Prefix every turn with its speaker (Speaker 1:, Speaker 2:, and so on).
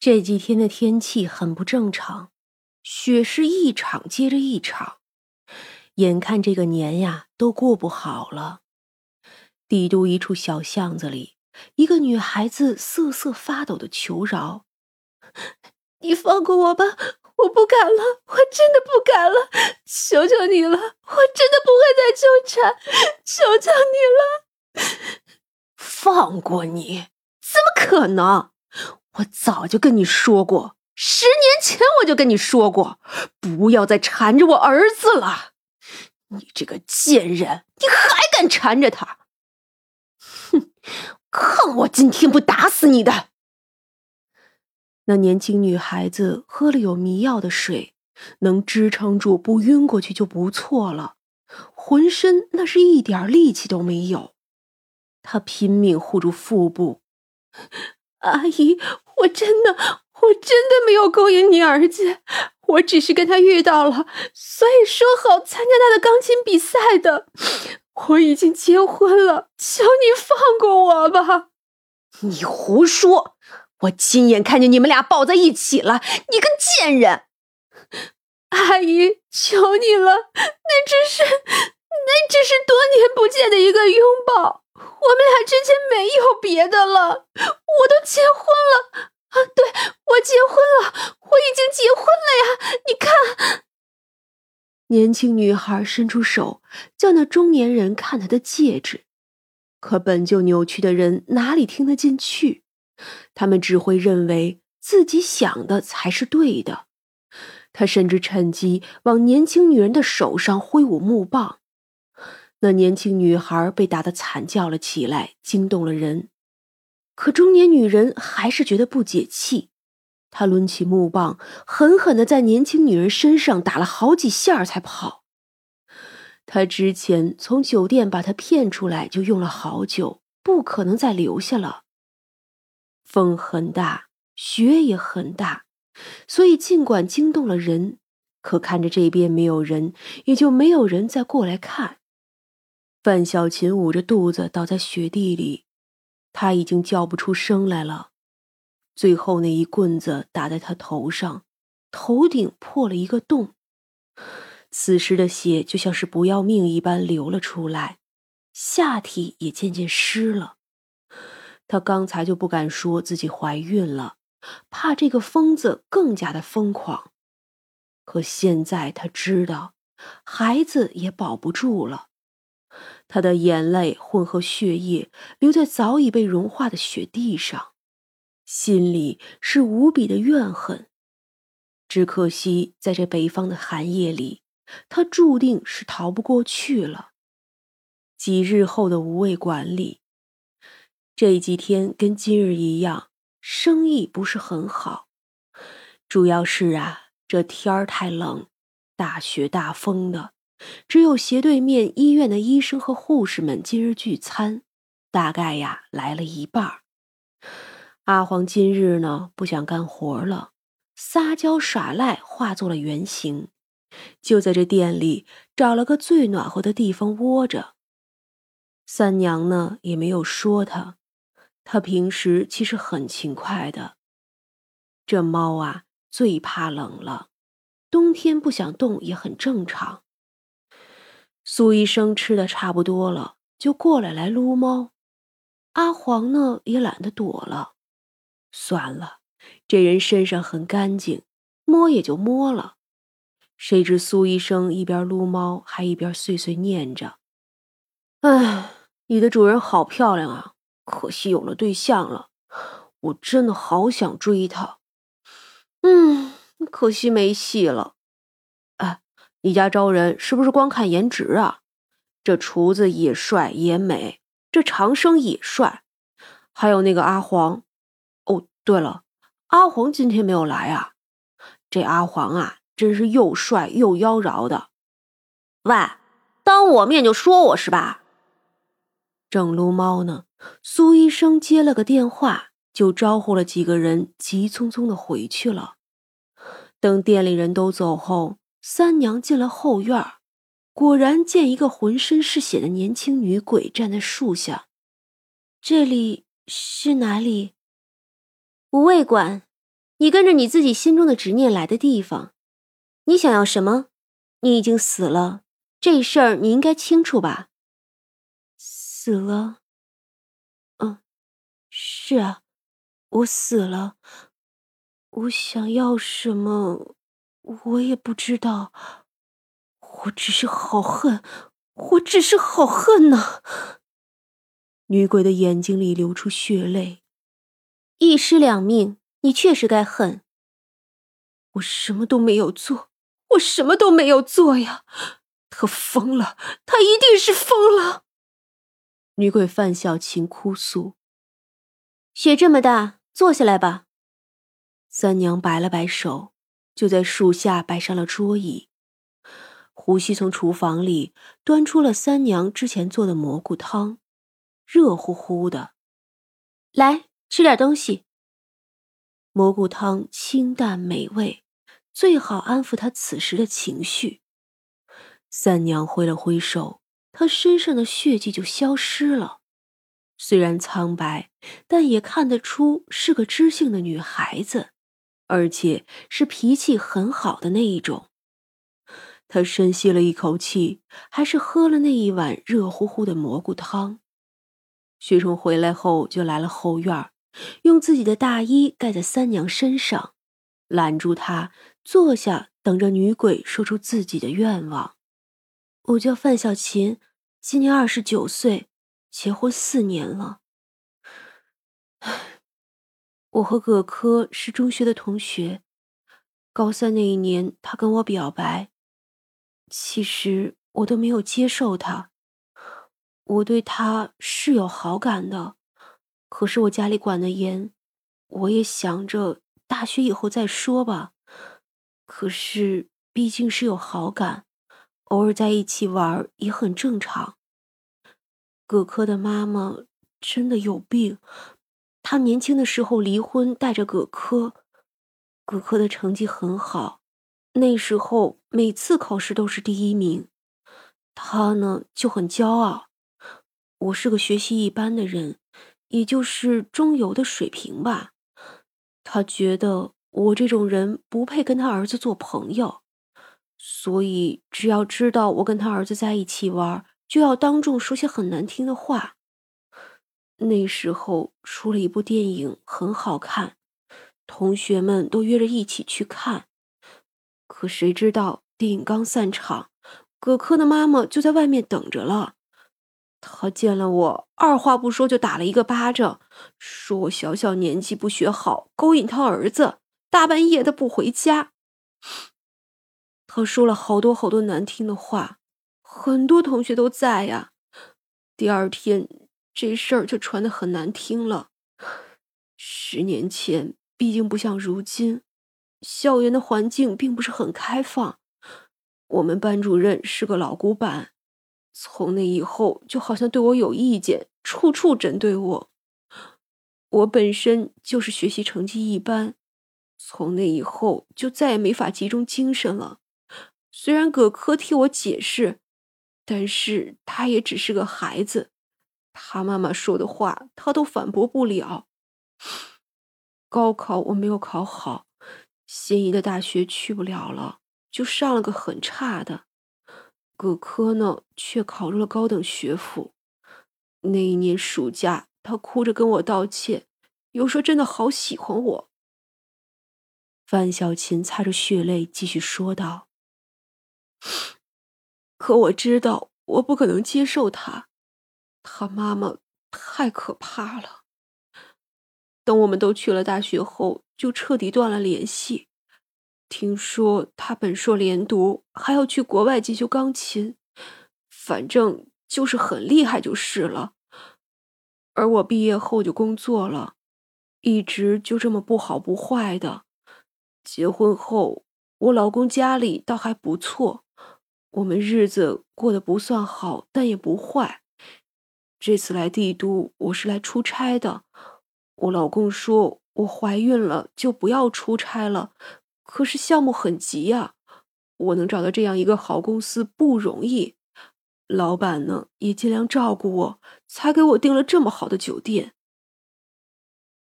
Speaker 1: 这几天的天气很不正常，雪是一场接着一场，眼看这个年呀都过不好了。帝都一处小巷子里，一个女孩子瑟瑟发抖的求饶：“
Speaker 2: 你放过我吧，我不敢了，我真的不敢了，求求你了，我真的不会再纠缠，求求你了。”
Speaker 1: 放过你？怎么可能？我早就跟你说过，十年前我就跟你说过，不要再缠着我儿子了。你这个贱人，你还敢缠着他？哼，看我今天不打死你的！那年轻女孩子喝了有迷药的水，能支撑住不晕过去就不错了，浑身那是一点力气都没有。她拼命护住腹部。
Speaker 2: 阿姨，我真的，我真的没有勾引你儿子，我只是跟他遇到了，所以说好参加他的钢琴比赛的。我已经结婚了，求你放过我吧！
Speaker 1: 你胡说！我亲眼看见你们俩抱在一起了，你个贱人！
Speaker 2: 阿姨，求你了，那只是，那只是多年不见的一个拥抱。我们俩之间没有别的了，我都结婚了啊！对，我结婚了，我已经结婚了呀！你看，
Speaker 1: 年轻女孩伸出手，叫那中年人看她的戒指。可本就扭曲的人哪里听得进去？他们只会认为自己想的才是对的。他甚至趁机往年轻女人的手上挥舞木棒。那年轻女孩被打得惨叫了起来，惊动了人。可中年女人还是觉得不解气，她抡起木棒，狠狠地在年轻女人身上打了好几下才跑。她之前从酒店把她骗出来就用了好久，不可能再留下了。风很大，雪也很大，所以尽管惊动了人，可看着这边没有人，也就没有人再过来看。范小琴捂着肚子倒在雪地里，他已经叫不出声来了。最后那一棍子打在他头上，头顶破了一个洞。此时的血就像是不要命一般流了出来，下体也渐渐湿了。他刚才就不敢说自己怀孕了，怕这个疯子更加的疯狂。可现在他知道，孩子也保不住了。他的眼泪混合血液，流在早已被融化的雪地上，心里是无比的怨恨。只可惜，在这北方的寒夜里，他注定是逃不过去了。几日后的无味馆里，这几天跟今日一样，生意不是很好。主要是啊，这天儿太冷，大雪大风的。只有斜对面医院的医生和护士们今日聚餐，大概呀来了一半。阿黄今日呢不想干活了，撒娇耍赖化作了原形，就在这店里找了个最暖和的地方窝着。三娘呢也没有说他，他平时其实很勤快的。这猫啊最怕冷了，冬天不想动也很正常。苏医生吃的差不多了，就过来来撸猫。阿黄呢也懒得躲了，算了，这人身上很干净，摸也就摸了。谁知苏医生一边撸猫，还一边碎碎念着：“哎，你的主人好漂亮啊，可惜有了对象了。我真的好想追她，嗯，可惜没戏了。”你家招人是不是光看颜值啊？这厨子也帅也美，这长生也帅，还有那个阿黄。哦，对了，阿黄今天没有来啊。这阿黄啊，真是又帅又妖娆的。喂，当我面就说我是吧？正撸猫呢，苏医生接了个电话，就招呼了几个人，急匆匆的回去了。等店里人都走后。三娘进了后院，果然见一个浑身是血的年轻女鬼站在树下。
Speaker 2: 这里是哪里？
Speaker 3: 无味馆，
Speaker 1: 你跟着你自己心中的执念来的地方，你想要什么？你已经死了，这事儿你应该清楚吧？
Speaker 2: 死了。嗯，是啊，我死了。我想要什么，我也不知道。我只是好恨，我只是好恨呐！
Speaker 1: 女鬼的眼睛里流出血泪。一尸两命，你确实该恨。
Speaker 2: 我什么都没有做，我什么都没有做呀！他疯了，他一定是疯了。
Speaker 1: 女鬼范小琴哭诉：“雪这么大，坐下来吧。”三娘摆了摆手，就在树下摆上了桌椅。胡西从厨房里端出了三娘之前做的蘑菇汤，热乎乎的。来吃点东西。蘑菇汤清淡美味，最好安抚他此时的情绪。三娘挥了挥手。她身上的血迹就消失了，虽然苍白，但也看得出是个知性的女孩子，而且是脾气很好的那一种。他深吸了一口气，还是喝了那一碗热乎乎的蘑菇汤。徐冲回来后就来了后院，用自己的大衣盖在三娘身上，拦住她坐下，等着女鬼说出自己的愿望。
Speaker 2: 我叫范小琴，今年二十九岁，结婚四年了。我和葛科是中学的同学，高三那一年他跟我表白，其实我都没有接受他。我对他是有好感的，可是我家里管得严，我也想着大学以后再说吧。可是毕竟是有好感。偶尔在一起玩也很正常。葛科的妈妈真的有病，他年轻的时候离婚，带着葛科。葛科的成绩很好，那时候每次考试都是第一名。他呢就很骄傲。我是个学习一般的人，也就是中游的水平吧。他觉得我这种人不配跟他儿子做朋友。所以，只要知道我跟他儿子在一起玩，就要当众说些很难听的话。那时候出了一部电影，很好看，同学们都约着一起去看。可谁知道电影刚散场，葛科的妈妈就在外面等着了。他见了我，二话不说就打了一个巴掌，说我小小年纪不学好，勾引他儿子，大半夜的不回家。他说了好多好多难听的话，很多同学都在呀。第二天，这事儿就传得很难听了。十年前，毕竟不像如今，校园的环境并不是很开放。我们班主任是个老古板，从那以后就好像对我有意见，处处针对我。我本身就是学习成绩一般，从那以后就再也没法集中精神了。虽然葛科替我解释，但是他也只是个孩子，他妈妈说的话他都反驳不了。高考我没有考好，心仪的大学去不了了，就上了个很差的。葛科呢，却考入了高等学府。那一年暑假，他哭着跟我道歉，又说真的好喜欢我。
Speaker 1: 范小琴擦着血泪继续说道。
Speaker 2: 可我知道，我不可能接受他，他妈妈太可怕了。等我们都去了大学后，就彻底断了联系。听说他本硕连读，还要去国外进修钢琴，反正就是很厉害就是了。而我毕业后就工作了，一直就这么不好不坏的。结婚后，我老公家里倒还不错。我们日子过得不算好，但也不坏。这次来帝都，我是来出差的。我老公说我怀孕了就不要出差了，可是项目很急呀。我能找到这样一个好公司不容易，老板呢也尽量照顾我，才给我订了这么好的酒店。